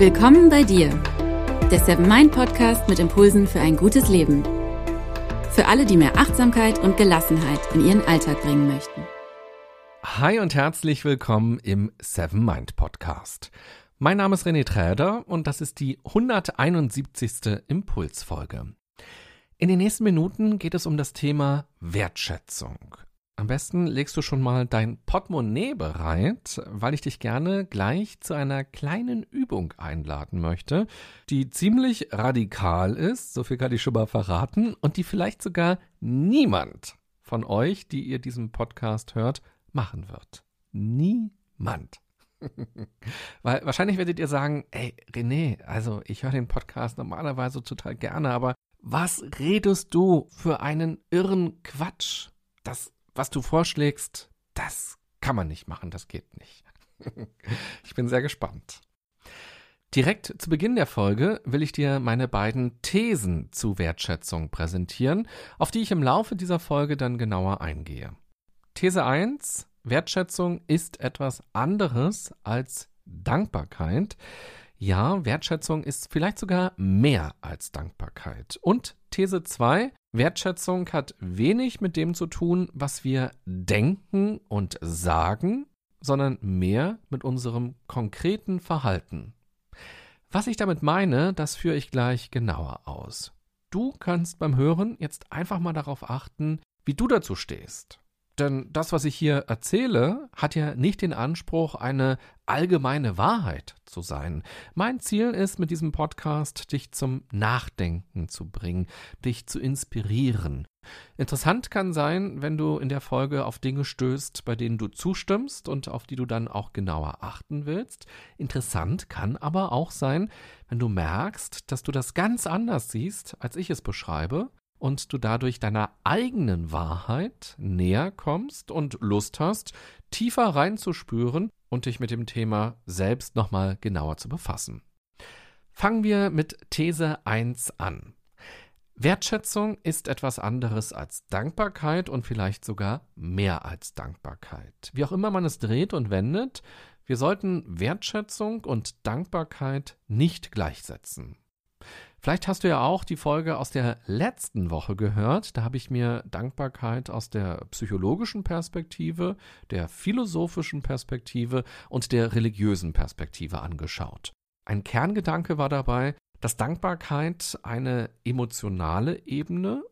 Willkommen bei dir, der Seven Mind Podcast mit Impulsen für ein gutes Leben. Für alle, die mehr Achtsamkeit und Gelassenheit in ihren Alltag bringen möchten. Hi und herzlich willkommen im Seven Mind Podcast. Mein Name ist René Träder und das ist die 171. Impulsfolge. In den nächsten Minuten geht es um das Thema Wertschätzung. Am besten legst du schon mal dein Portemonnaie bereit, weil ich dich gerne gleich zu einer kleinen Übung einladen möchte, die ziemlich radikal ist, so viel kann ich schon mal verraten, und die vielleicht sogar niemand von euch, die ihr diesen Podcast hört, machen wird. Niemand. Weil wahrscheinlich werdet ihr sagen, ey, René, also ich höre den Podcast normalerweise total gerne, aber was redest du für einen irren Quatsch? Das was du vorschlägst, das kann man nicht machen, das geht nicht. ich bin sehr gespannt. Direkt zu Beginn der Folge will ich dir meine beiden Thesen zu Wertschätzung präsentieren, auf die ich im Laufe dieser Folge dann genauer eingehe. These 1. Wertschätzung ist etwas anderes als Dankbarkeit. Ja, Wertschätzung ist vielleicht sogar mehr als Dankbarkeit. Und These 2. Wertschätzung hat wenig mit dem zu tun, was wir denken und sagen, sondern mehr mit unserem konkreten Verhalten. Was ich damit meine, das führe ich gleich genauer aus. Du kannst beim Hören jetzt einfach mal darauf achten, wie du dazu stehst. Denn das, was ich hier erzähle, hat ja nicht den Anspruch, eine allgemeine Wahrheit zu sein. Mein Ziel ist mit diesem Podcast, dich zum Nachdenken zu bringen, dich zu inspirieren. Interessant kann sein, wenn du in der Folge auf Dinge stößt, bei denen du zustimmst und auf die du dann auch genauer achten willst. Interessant kann aber auch sein, wenn du merkst, dass du das ganz anders siehst, als ich es beschreibe und du dadurch deiner eigenen Wahrheit näher kommst und Lust hast, tiefer reinzuspüren und dich mit dem Thema selbst nochmal genauer zu befassen. Fangen wir mit These 1 an. Wertschätzung ist etwas anderes als Dankbarkeit und vielleicht sogar mehr als Dankbarkeit. Wie auch immer man es dreht und wendet, wir sollten Wertschätzung und Dankbarkeit nicht gleichsetzen. Vielleicht hast du ja auch die Folge aus der letzten Woche gehört. Da habe ich mir Dankbarkeit aus der psychologischen Perspektive, der philosophischen Perspektive und der religiösen Perspektive angeschaut. Ein Kerngedanke war dabei, dass Dankbarkeit eine emotionale Ebene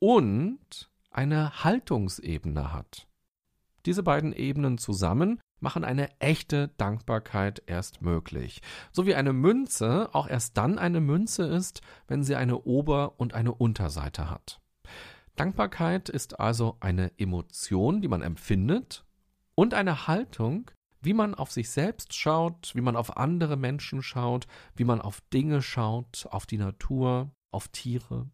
und eine Haltungsebene hat. Diese beiden Ebenen zusammen machen eine echte Dankbarkeit erst möglich. So wie eine Münze auch erst dann eine Münze ist, wenn sie eine Ober- und eine Unterseite hat. Dankbarkeit ist also eine Emotion, die man empfindet und eine Haltung, wie man auf sich selbst schaut, wie man auf andere Menschen schaut, wie man auf Dinge schaut, auf die Natur, auf Tiere.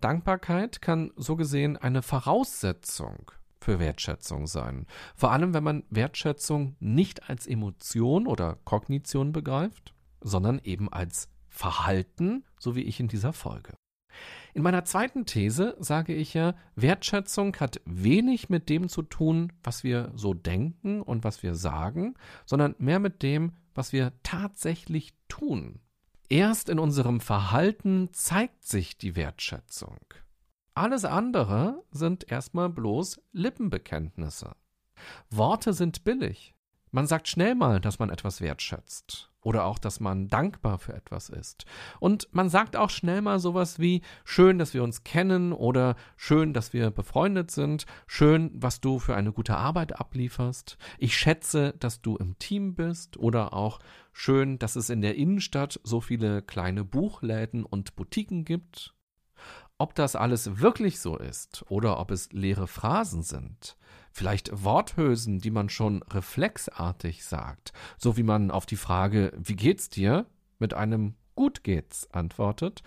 Dankbarkeit kann so gesehen eine Voraussetzung für Wertschätzung sein. Vor allem, wenn man Wertschätzung nicht als Emotion oder Kognition begreift, sondern eben als Verhalten, so wie ich in dieser Folge. In meiner zweiten These sage ich ja, Wertschätzung hat wenig mit dem zu tun, was wir so denken und was wir sagen, sondern mehr mit dem, was wir tatsächlich tun. Erst in unserem Verhalten zeigt sich die Wertschätzung. Alles andere sind erstmal bloß Lippenbekenntnisse. Worte sind billig. Man sagt schnell mal, dass man etwas wertschätzt oder auch, dass man dankbar für etwas ist. Und man sagt auch schnell mal sowas wie schön, dass wir uns kennen oder schön, dass wir befreundet sind, schön, was du für eine gute Arbeit ablieferst. Ich schätze, dass du im Team bist oder auch schön, dass es in der Innenstadt so viele kleine Buchläden und Boutiquen gibt ob das alles wirklich so ist oder ob es leere Phrasen sind, vielleicht Worthülsen, die man schon reflexartig sagt, so wie man auf die Frage Wie geht's dir? mit einem Gut geht's antwortet,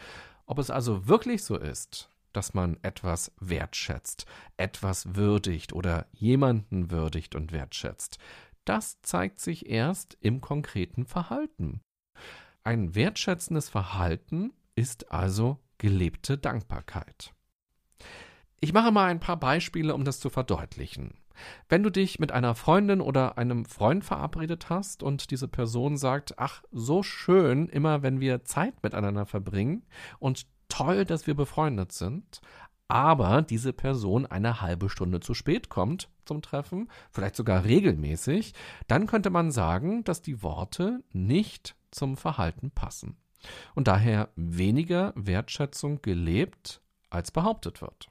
ob es also wirklich so ist, dass man etwas wertschätzt, etwas würdigt oder jemanden würdigt und wertschätzt, das zeigt sich erst im konkreten Verhalten. Ein wertschätzendes Verhalten ist also gelebte Dankbarkeit. Ich mache mal ein paar Beispiele, um das zu verdeutlichen. Wenn du dich mit einer Freundin oder einem Freund verabredet hast und diese Person sagt, ach, so schön, immer wenn wir Zeit miteinander verbringen und toll, dass wir befreundet sind, aber diese Person eine halbe Stunde zu spät kommt zum Treffen, vielleicht sogar regelmäßig, dann könnte man sagen, dass die Worte nicht zum Verhalten passen und daher weniger Wertschätzung gelebt als behauptet wird.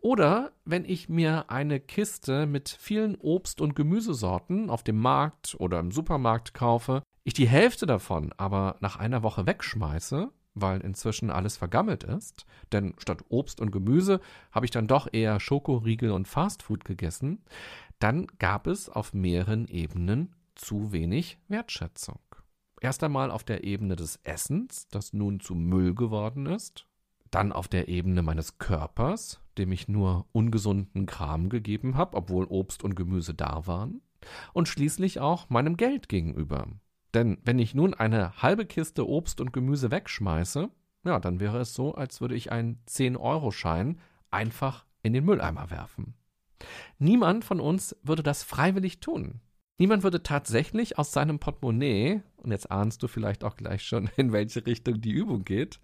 Oder wenn ich mir eine Kiste mit vielen Obst- und Gemüsesorten auf dem Markt oder im Supermarkt kaufe, ich die Hälfte davon aber nach einer Woche wegschmeiße, weil inzwischen alles vergammelt ist, denn statt Obst und Gemüse habe ich dann doch eher Schokoriegel und Fastfood gegessen, dann gab es auf mehreren Ebenen zu wenig Wertschätzung. Erst einmal auf der Ebene des Essens, das nun zu Müll geworden ist, dann auf der Ebene meines Körpers, dem ich nur ungesunden Kram gegeben habe, obwohl Obst und Gemüse da waren, und schließlich auch meinem Geld gegenüber. Denn wenn ich nun eine halbe Kiste Obst und Gemüse wegschmeiße, ja, dann wäre es so, als würde ich einen 10-Euro-Schein einfach in den Mülleimer werfen. Niemand von uns würde das freiwillig tun. Niemand würde tatsächlich aus seinem Portemonnaie, und jetzt ahnst du vielleicht auch gleich schon, in welche Richtung die Übung geht,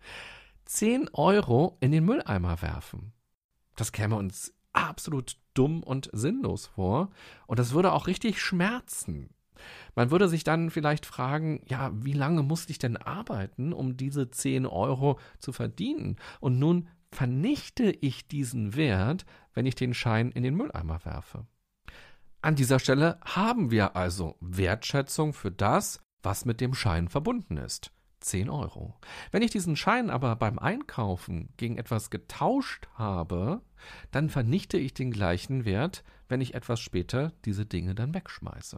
10 Euro in den Mülleimer werfen. Das käme uns absolut dumm und sinnlos vor. Und das würde auch richtig schmerzen. Man würde sich dann vielleicht fragen, ja, wie lange musste ich denn arbeiten, um diese 10 Euro zu verdienen? Und nun vernichte ich diesen Wert, wenn ich den Schein in den Mülleimer werfe. An dieser Stelle haben wir also Wertschätzung für das, was mit dem Schein verbunden ist. 10 Euro. Wenn ich diesen Schein aber beim Einkaufen gegen etwas getauscht habe, dann vernichte ich den gleichen Wert, wenn ich etwas später diese Dinge dann wegschmeiße.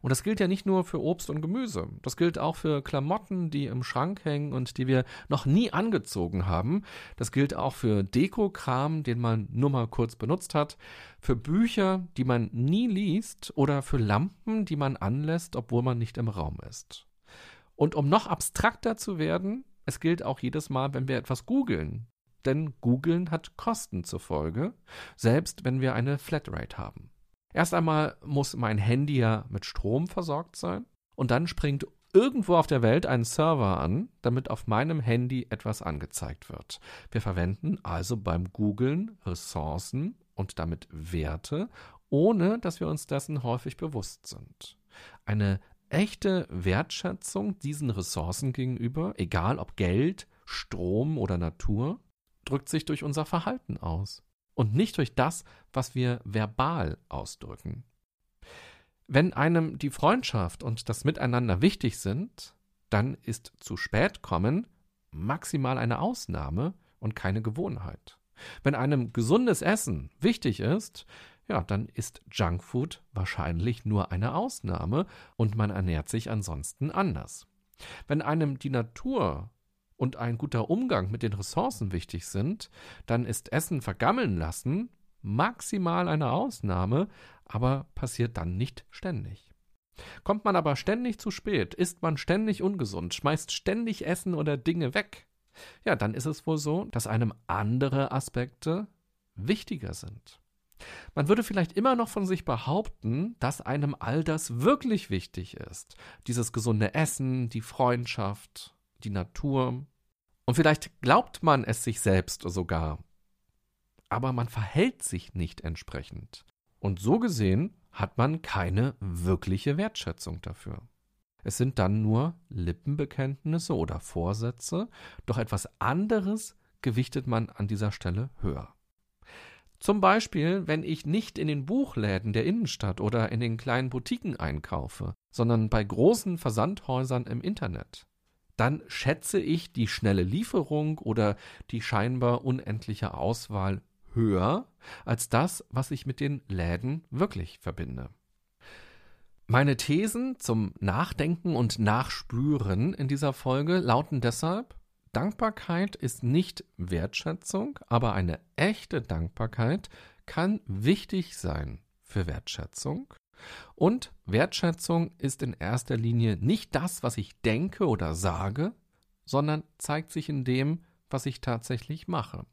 Und das gilt ja nicht nur für Obst und Gemüse. Das gilt auch für Klamotten, die im Schrank hängen und die wir noch nie angezogen haben. Das gilt auch für Dekokram, den man nur mal kurz benutzt hat. Für Bücher, die man nie liest. Oder für Lampen, die man anlässt, obwohl man nicht im Raum ist. Und um noch abstrakter zu werden, es gilt auch jedes Mal, wenn wir etwas googeln. Denn googeln hat Kosten zur Folge, selbst wenn wir eine Flatrate haben. Erst einmal muss mein Handy ja mit Strom versorgt sein und dann springt irgendwo auf der Welt ein Server an, damit auf meinem Handy etwas angezeigt wird. Wir verwenden also beim Googlen Ressourcen und damit Werte, ohne dass wir uns dessen häufig bewusst sind. Eine echte Wertschätzung diesen Ressourcen gegenüber, egal ob Geld, Strom oder Natur, drückt sich durch unser Verhalten aus und nicht durch das, was wir verbal ausdrücken. Wenn einem die Freundschaft und das Miteinander wichtig sind, dann ist zu spät kommen maximal eine Ausnahme und keine Gewohnheit. Wenn einem gesundes Essen wichtig ist, ja, dann ist Junkfood wahrscheinlich nur eine Ausnahme und man ernährt sich ansonsten anders. Wenn einem die Natur und ein guter Umgang mit den Ressourcen wichtig sind, dann ist Essen vergammeln lassen maximal eine Ausnahme, aber passiert dann nicht ständig. Kommt man aber ständig zu spät, isst man ständig ungesund, schmeißt ständig Essen oder Dinge weg, ja, dann ist es wohl so, dass einem andere Aspekte wichtiger sind. Man würde vielleicht immer noch von sich behaupten, dass einem all das wirklich wichtig ist. Dieses gesunde Essen, die Freundschaft, die Natur. Und vielleicht glaubt man es sich selbst sogar. Aber man verhält sich nicht entsprechend. Und so gesehen hat man keine wirkliche Wertschätzung dafür. Es sind dann nur Lippenbekenntnisse oder Vorsätze, doch etwas anderes gewichtet man an dieser Stelle höher. Zum Beispiel, wenn ich nicht in den Buchläden der Innenstadt oder in den kleinen Boutiquen einkaufe, sondern bei großen Versandhäusern im Internet. Dann schätze ich die schnelle Lieferung oder die scheinbar unendliche Auswahl höher als das, was ich mit den Läden wirklich verbinde. Meine Thesen zum Nachdenken und Nachspüren in dieser Folge lauten deshalb Dankbarkeit ist nicht Wertschätzung, aber eine echte Dankbarkeit kann wichtig sein für Wertschätzung. Und Wertschätzung ist in erster Linie nicht das, was ich denke oder sage, sondern zeigt sich in dem, was ich tatsächlich mache.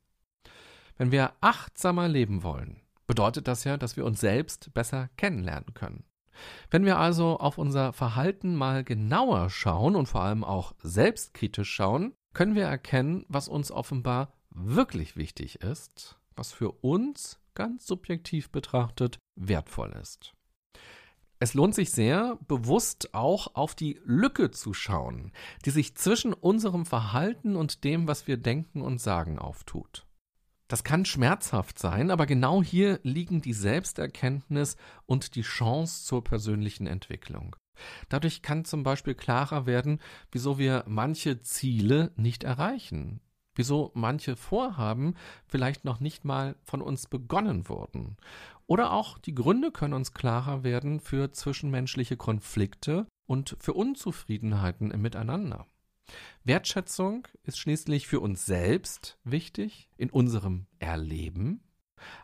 Wenn wir achtsamer leben wollen, bedeutet das ja, dass wir uns selbst besser kennenlernen können. Wenn wir also auf unser Verhalten mal genauer schauen und vor allem auch selbstkritisch schauen, können wir erkennen, was uns offenbar wirklich wichtig ist, was für uns ganz subjektiv betrachtet wertvoll ist. Es lohnt sich sehr, bewusst auch auf die Lücke zu schauen, die sich zwischen unserem Verhalten und dem, was wir denken und sagen, auftut. Das kann schmerzhaft sein, aber genau hier liegen die Selbsterkenntnis und die Chance zur persönlichen Entwicklung. Dadurch kann zum Beispiel klarer werden, wieso wir manche Ziele nicht erreichen, wieso manche Vorhaben vielleicht noch nicht mal von uns begonnen wurden. Oder auch die Gründe können uns klarer werden für zwischenmenschliche Konflikte und für Unzufriedenheiten im Miteinander. Wertschätzung ist schließlich für uns selbst wichtig in unserem Erleben,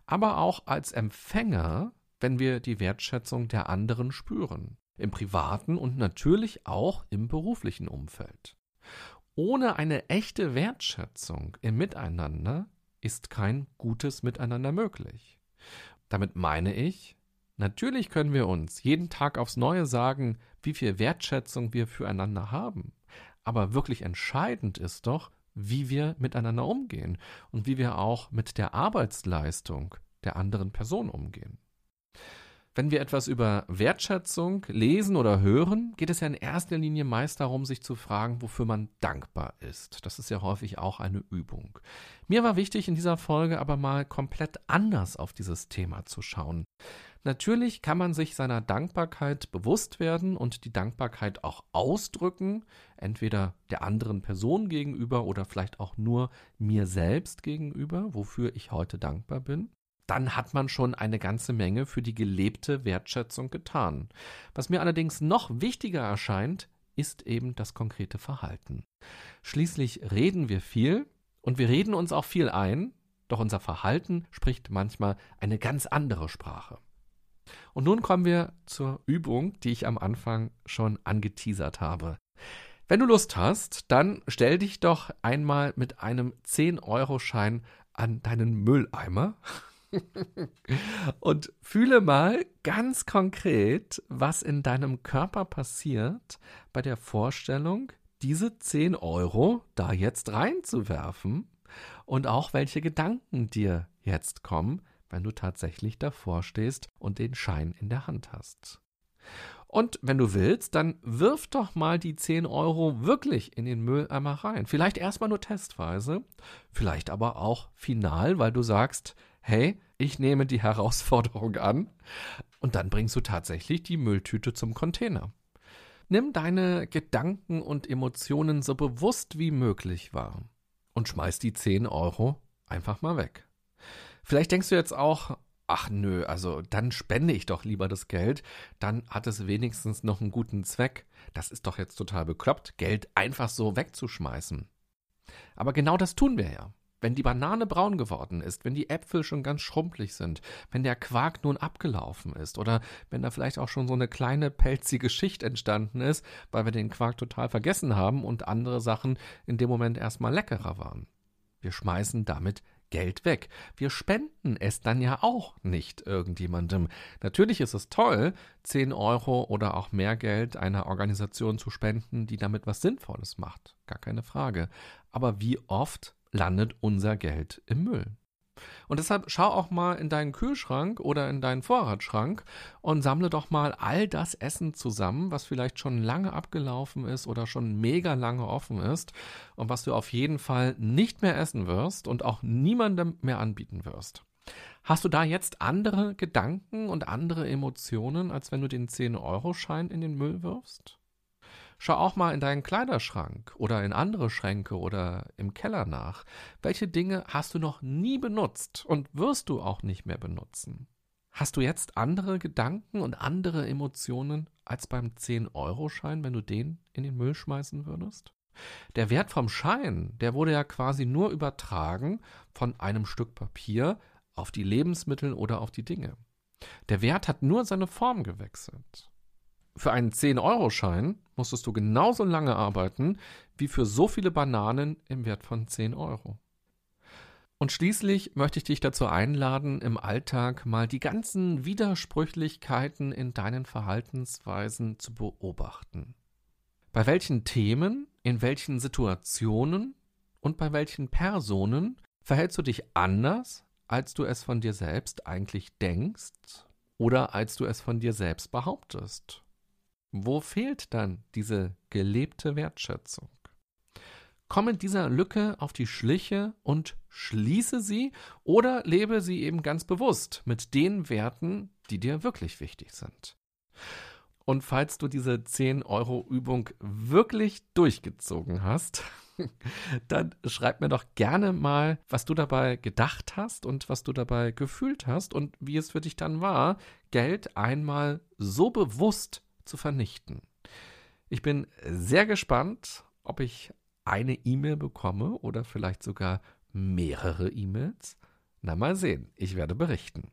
aber auch als Empfänger, wenn wir die Wertschätzung der anderen spüren, im privaten und natürlich auch im beruflichen Umfeld. Ohne eine echte Wertschätzung im Miteinander ist kein gutes Miteinander möglich. Damit meine ich, natürlich können wir uns jeden Tag aufs Neue sagen, wie viel Wertschätzung wir füreinander haben. Aber wirklich entscheidend ist doch, wie wir miteinander umgehen und wie wir auch mit der Arbeitsleistung der anderen Person umgehen. Wenn wir etwas über Wertschätzung lesen oder hören, geht es ja in erster Linie meist darum, sich zu fragen, wofür man dankbar ist. Das ist ja häufig auch eine Übung. Mir war wichtig, in dieser Folge aber mal komplett anders auf dieses Thema zu schauen. Natürlich kann man sich seiner Dankbarkeit bewusst werden und die Dankbarkeit auch ausdrücken, entweder der anderen Person gegenüber oder vielleicht auch nur mir selbst gegenüber, wofür ich heute dankbar bin dann hat man schon eine ganze Menge für die gelebte Wertschätzung getan. Was mir allerdings noch wichtiger erscheint, ist eben das konkrete Verhalten. Schließlich reden wir viel und wir reden uns auch viel ein, doch unser Verhalten spricht manchmal eine ganz andere Sprache. Und nun kommen wir zur Übung, die ich am Anfang schon angeteasert habe. Wenn du Lust hast, dann stell dich doch einmal mit einem 10-Euro-Schein an deinen Mülleimer und fühle mal ganz konkret, was in deinem Körper passiert bei der Vorstellung, diese 10 Euro da jetzt reinzuwerfen und auch welche Gedanken dir jetzt kommen, wenn du tatsächlich davor stehst und den Schein in der Hand hast. Und wenn du willst, dann wirf doch mal die 10 Euro wirklich in den Mülleimer rein. Vielleicht erstmal nur testweise, vielleicht aber auch final, weil du sagst, hey, ich nehme die Herausforderung an und dann bringst du tatsächlich die Mülltüte zum Container. Nimm deine Gedanken und Emotionen so bewusst wie möglich wahr und schmeiß die 10 Euro einfach mal weg. Vielleicht denkst du jetzt auch, ach nö, also dann spende ich doch lieber das Geld, dann hat es wenigstens noch einen guten Zweck. Das ist doch jetzt total bekloppt, Geld einfach so wegzuschmeißen. Aber genau das tun wir ja. Wenn die Banane braun geworden ist, wenn die Äpfel schon ganz schrumpelig sind, wenn der Quark nun abgelaufen ist oder wenn da vielleicht auch schon so eine kleine pelzige Schicht entstanden ist, weil wir den Quark total vergessen haben und andere Sachen in dem Moment erstmal leckerer waren. Wir schmeißen damit Geld weg. Wir spenden es dann ja auch nicht irgendjemandem. Natürlich ist es toll, 10 Euro oder auch mehr Geld einer Organisation zu spenden, die damit was Sinnvolles macht. Gar keine Frage. Aber wie oft landet unser Geld im Müll. Und deshalb schau auch mal in deinen Kühlschrank oder in deinen Vorratsschrank und sammle doch mal all das Essen zusammen, was vielleicht schon lange abgelaufen ist oder schon mega lange offen ist und was du auf jeden Fall nicht mehr essen wirst und auch niemandem mehr anbieten wirst. Hast du da jetzt andere Gedanken und andere Emotionen, als wenn du den 10-Euro-Schein in den Müll wirfst? Schau auch mal in deinen Kleiderschrank oder in andere Schränke oder im Keller nach. Welche Dinge hast du noch nie benutzt und wirst du auch nicht mehr benutzen? Hast du jetzt andere Gedanken und andere Emotionen als beim 10-Euro-Schein, wenn du den in den Müll schmeißen würdest? Der Wert vom Schein, der wurde ja quasi nur übertragen von einem Stück Papier auf die Lebensmittel oder auf die Dinge. Der Wert hat nur seine Form gewechselt. Für einen 10-Euro-Schein musstest du genauso lange arbeiten wie für so viele Bananen im Wert von 10 Euro. Und schließlich möchte ich dich dazu einladen, im Alltag mal die ganzen Widersprüchlichkeiten in deinen Verhaltensweisen zu beobachten. Bei welchen Themen, in welchen Situationen und bei welchen Personen verhältst du dich anders, als du es von dir selbst eigentlich denkst oder als du es von dir selbst behauptest? Wo fehlt dann diese gelebte Wertschätzung? Komme dieser Lücke auf die Schliche und schließe sie oder lebe sie eben ganz bewusst mit den Werten, die dir wirklich wichtig sind. Und falls du diese 10-Euro-Übung wirklich durchgezogen hast, dann schreib mir doch gerne mal, was du dabei gedacht hast und was du dabei gefühlt hast und wie es für dich dann war, Geld einmal so bewusst zu vernichten. Ich bin sehr gespannt, ob ich eine E-Mail bekomme oder vielleicht sogar mehrere E-Mails. Na mal sehen, ich werde berichten.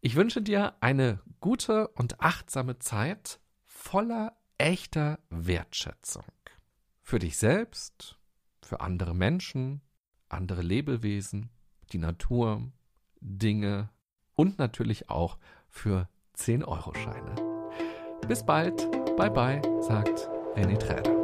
Ich wünsche dir eine gute und achtsame Zeit voller echter Wertschätzung. Für dich selbst, für andere Menschen, andere Lebewesen, die Natur, Dinge und natürlich auch für 10-Euro-Scheine. Bis bald, bye bye, sagt René Träder.